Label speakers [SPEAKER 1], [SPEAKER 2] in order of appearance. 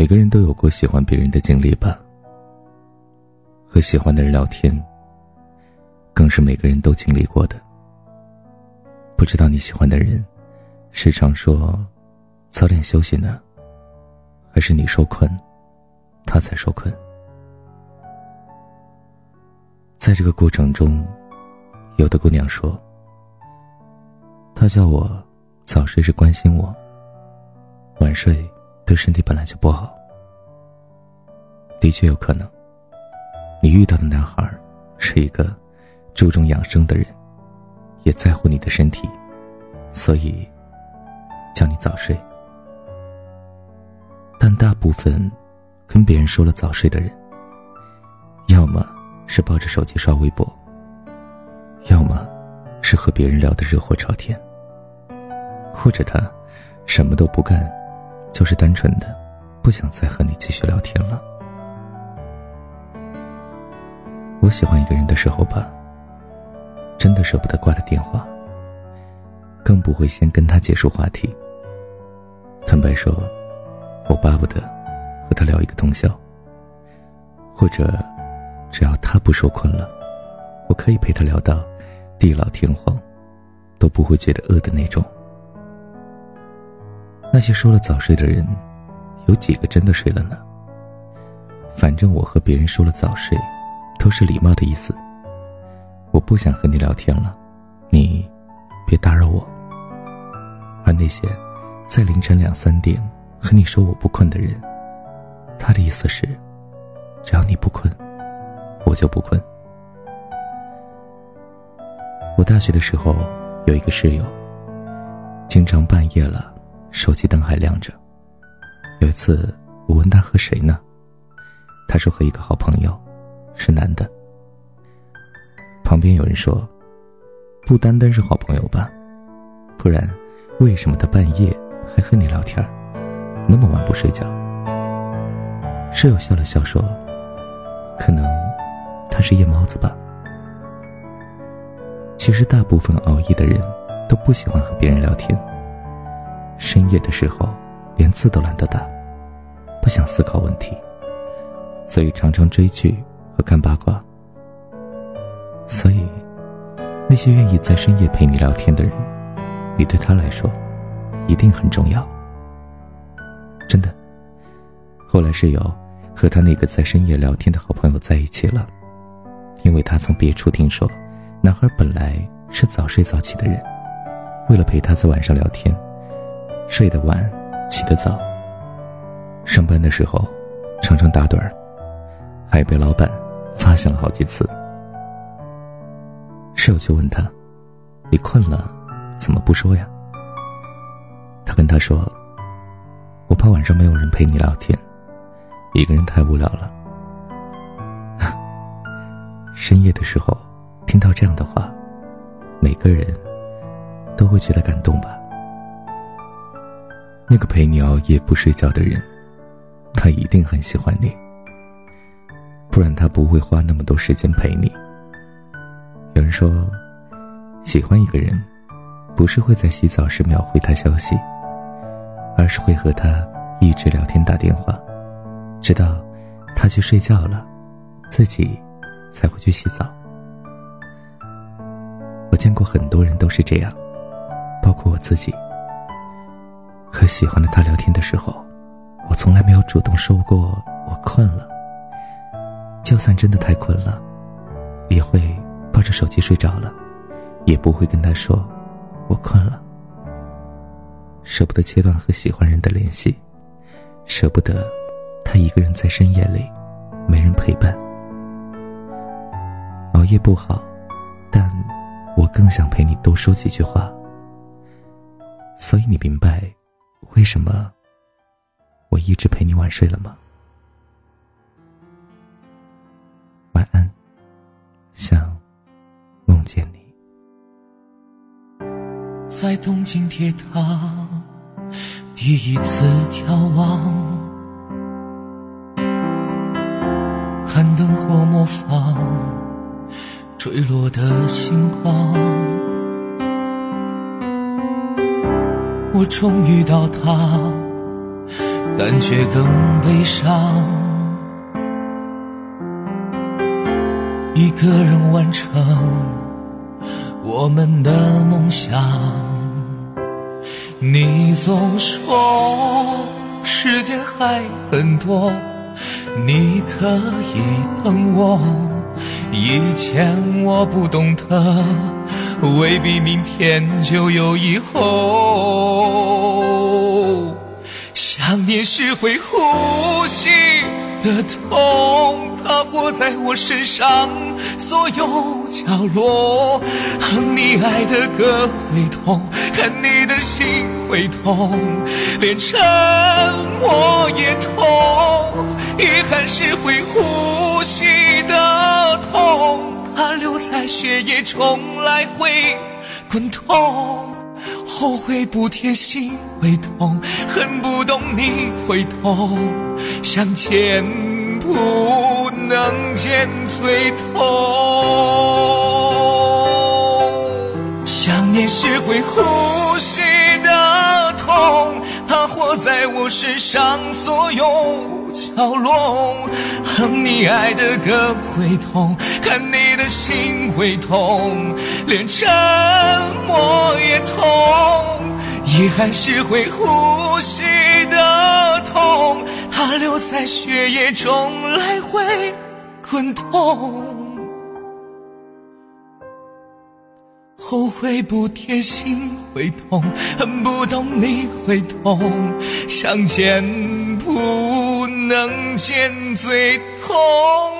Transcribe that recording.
[SPEAKER 1] 每个人都有过喜欢别人的经历吧。和喜欢的人聊天，更是每个人都经历过的。不知道你喜欢的人，时常说早点休息呢，还是你说困，他才说困？在这个过程中，有的姑娘说，他叫我早睡是关心我，晚睡对身体本来就不好。的确有可能。你遇到的男孩是一个注重养生的人，也在乎你的身体，所以叫你早睡。但大部分跟别人说了早睡的人，要么是抱着手机刷微博，要么是和别人聊得热火朝天，或者他什么都不干，就是单纯的不想再和你继续聊天了。我喜欢一个人的时候吧，真的舍不得挂他电话，更不会先跟他结束话题。坦白说，我巴不得和他聊一个通宵，或者只要他不说困了，我可以陪他聊到地老天荒，都不会觉得饿的那种。那些说了早睡的人，有几个真的睡了呢？反正我和别人说了早睡。都是礼貌的意思。我不想和你聊天了，你别打扰我。而那些在凌晨两三点和你说我不困的人，他的意思是，只要你不困，我就不困。我大学的时候有一个室友，经常半夜了，手机灯还亮着。有一次我问他和谁呢，他说和一个好朋友。是男的。旁边有人说：“不单单是好朋友吧，不然为什么他半夜还和你聊天，那么晚不睡觉？”室友笑了笑说：“可能他是夜猫子吧。”其实大部分熬夜的人都不喜欢和别人聊天。深夜的时候，连字都懒得打，不想思考问题，所以常常追剧和。看八卦，所以那些愿意在深夜陪你聊天的人，你对他来说一定很重要。真的。后来室友和他那个在深夜聊天的好朋友在一起了，因为他从别处听说，男孩本来是早睡早起的人，为了陪他在晚上聊天，睡得晚，起得早。上班的时候常常打盹儿，还被老板。发现了好几次，室友就问他：“你困了，怎么不说呀？”他跟他说：“我怕晚上没有人陪你聊天，一个人太无聊了。”深夜的时候，听到这样的话，每个人都会觉得感动吧？那个陪你熬夜不睡觉的人，他一定很喜欢你。不然他不会花那么多时间陪你。有人说，喜欢一个人，不是会在洗澡时秒回他消息，而是会和他一直聊天打电话，直到他去睡觉了，自己才会去洗澡。我见过很多人都是这样，包括我自己。和喜欢的他聊天的时候，我从来没有主动说过我困了。就算真的太困了，也会抱着手机睡着了，也不会跟他说“我困了”。舍不得切断和喜欢人的联系，舍不得他一个人在深夜里没人陪伴。熬夜不好，但我更想陪你多说几句话。所以你明白为什么我一直陪你晚睡了吗？晚安，想梦见你。
[SPEAKER 2] 在东京铁塔第一次眺望，寒灯后模仿坠落的星光。我终于到达但却更悲伤。一个人完成我们的梦想。你总说时间还很多，你可以等我。以前我不懂得，未必明天就有以后。想念是会呼吸的痛，它活在我身上所有角落。哼你爱的歌会痛，看你的心会痛，连沉默也痛。遗憾是会呼吸的痛，它留在血液中来回滚动。后悔不贴心会痛，恨不懂你会痛，相见不能见最痛。想念是会呼吸的痛，它活在我身上所有。角落，哼你爱的歌会痛，看你的心会痛，连沉默也痛。遗憾是会呼吸的痛，它留在血液中来回滚动。后悔不贴心会痛，恨不懂你会痛，想见不能见最痛。